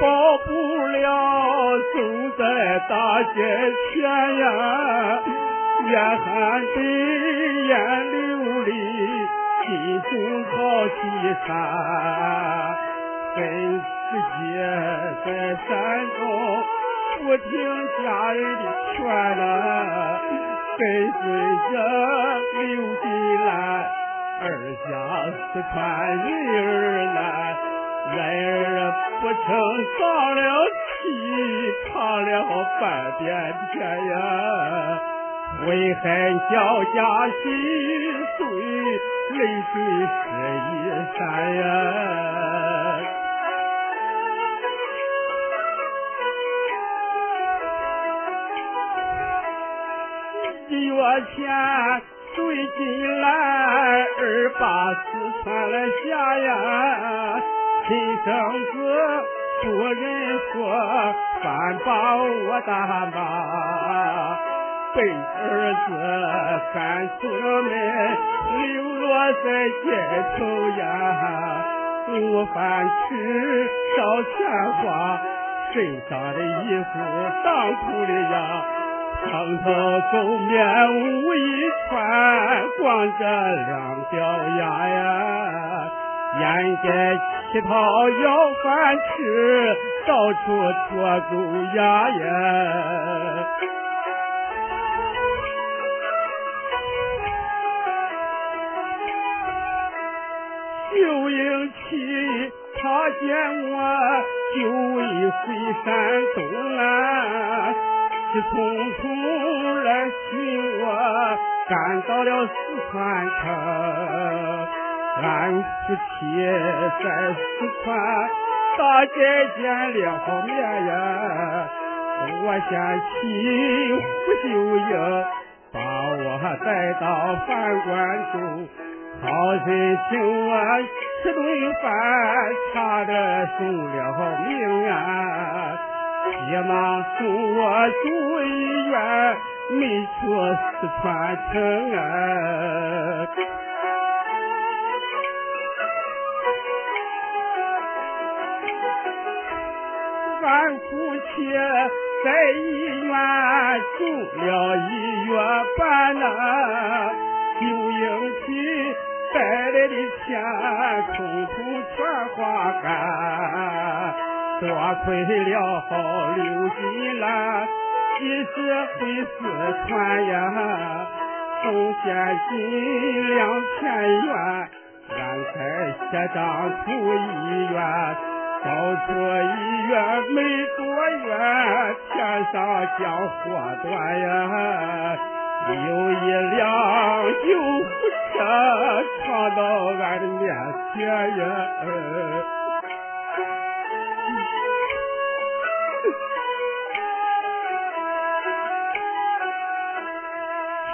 保不了，走在大街前呀，眼含泪，眼流离，心中好凄惨。跟世界在山中不听家人的劝呐，跟随着刘金兰，二下四川人儿难。人儿不成丧了气，唱了半边天呀，悔恨小家心碎，泪水湿衣衫呀。一月前水进来，二把四川来下呀。亲生子夫人说，反把我大妈，被儿子赶出了门，流落在街头呀，无饭吃，烧钱花，身上的衣服当铺里呀，蓬头垢面无衣穿，光着两脚丫呀。沿街乞讨要饭吃，到处脱狗牙呀！秀英七他见我就为回山东啊，急匆匆来寻我，赶到了四川城。俺夫妻在四川大街见了面呀，我先请胡秀英把我带到饭馆中，好心请我吃顿饭，差点送了命啊！急忙送我住医院，没出四川城啊！俺夫妻在医院住了一月半呐，就应起带来的钱，统统全花干。多亏了刘金兰及时回四川呀，送现金两千元，俺才写张出医院。到出医院没多远，天上将火断呀，有一辆救护车闯到俺的面前呀。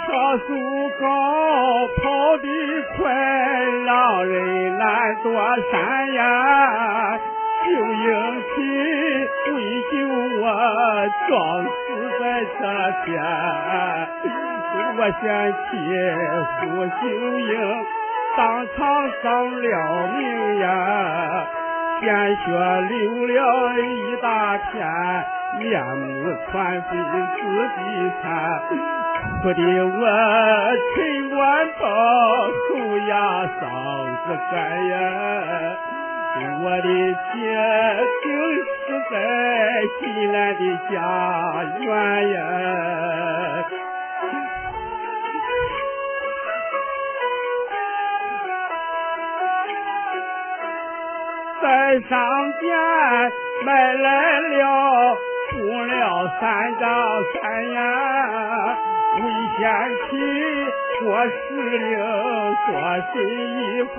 车速高，跑得快，让人难躲闪呀。就应起为救我，撞死在这天。我先替胡秀英当场丧了命呀，鲜血流了一大片，面目全非自己看，哭的我陈官宝口哑嗓子干呀。我的家就是在西南的家园呀，在上边买来了布料三张三呀，为贤妻做事令，做新衣服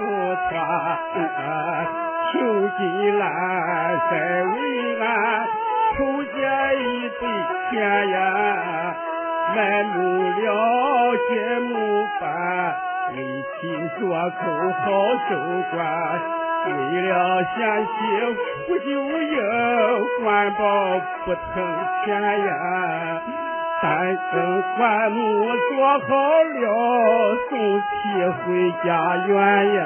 穿。求金兰在为俺筹借一笔钱呀，买木料接木板，为妻做口好守关。为了贤妻不就应，官保不腾钱呀，单等棺木做好了，送妻回家园呀。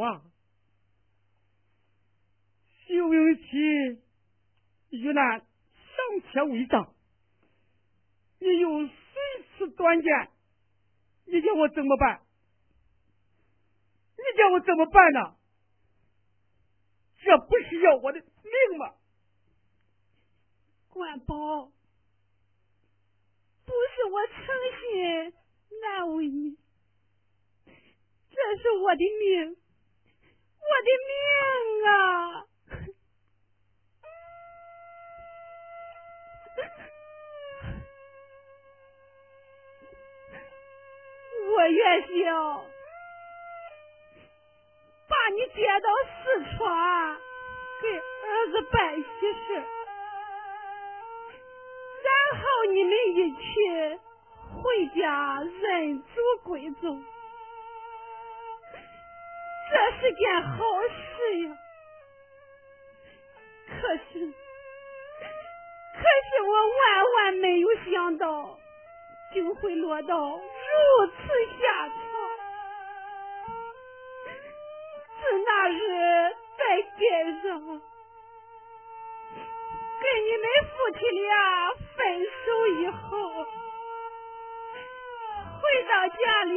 啊？刘永琪遇难尚且未到，你又随此短见，你叫我怎么办？你叫我怎么办呢？这不是要我的命吗？关宝，不是我诚心难为你，这是我的命，我的命啊！我原想把你接到四川给儿子办喜事，然后你们一起回家认祖归宗，是件好事呀。可是，可是我万万没有想到，竟会落到。如此下场，自那日在街上跟你们夫妻俩分手以后，回到家里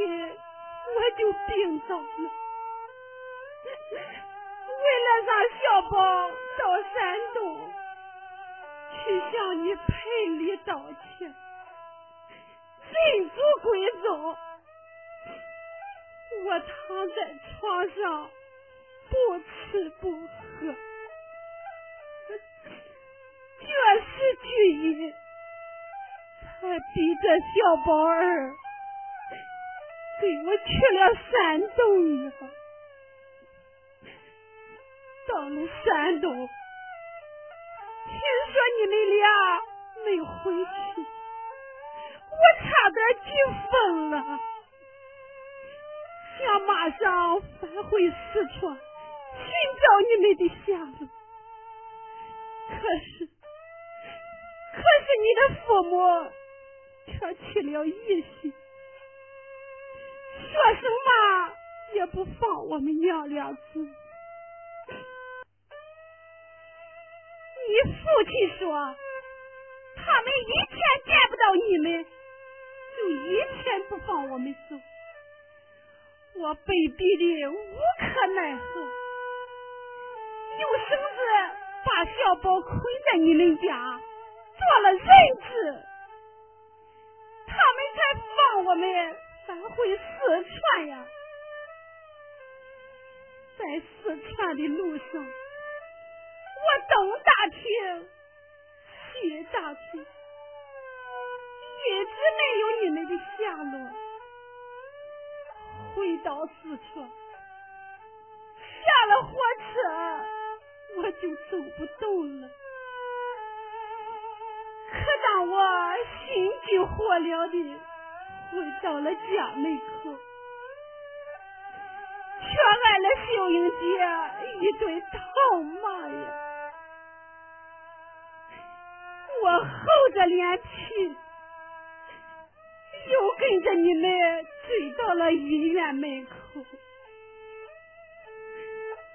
我就病倒了。为了让小宝到山东去向你赔礼道歉。认祖归宗，我躺在床上不吃不喝，绝食拒饮，才逼着小宝儿跟我去了山东呀。到了山东，听说你们俩没回去。我差点急疯了，想马上返回四川寻找你们的下落。可是，可是你的父母却起了疑心，说什么也不放我们娘俩走。父亲说，他们一天见不到你们。就一天不放我们走，我被逼的无可奈何，用绳子把小宝捆在你们家，做了人质，他们才放我们返回四川呀。在四川的路上，我东打听，西打听。一直没有你们的下落，回到四川，下了火车我就走不动了。可当我心急火燎的回到了家门口，却挨了秀英姐一顿痛骂呀！我厚着脸皮。又跟着你们追到了医院门口，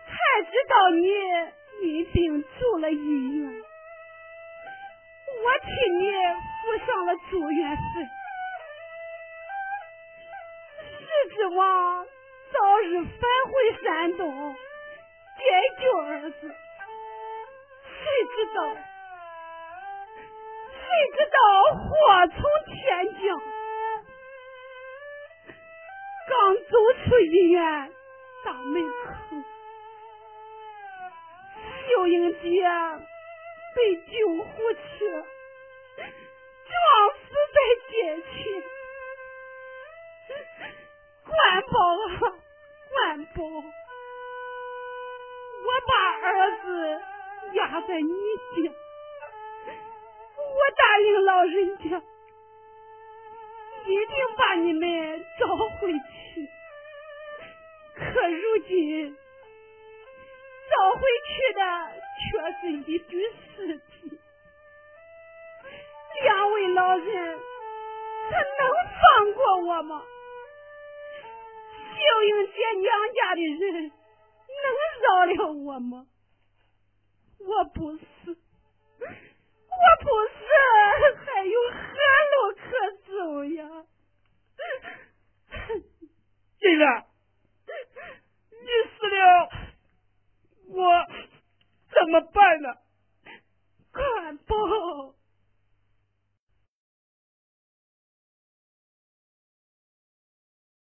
才知道你因病住了医院，我替你付上了住院费，是指望早日返回山东解救儿子，谁知道，谁知道祸从天降。刚走出医院大门口，秀英姐被救护车撞死在街前。关宝啊，关宝，我把儿子压在你家，我答应老人家一定把你们找回去，可如今找回去的却是一具尸体。两位老人，他能放过我吗？秀英姐娘家的人能饶了我吗？我不是，我不是还有何路可走呀 这个你死了我怎么办呢？快跑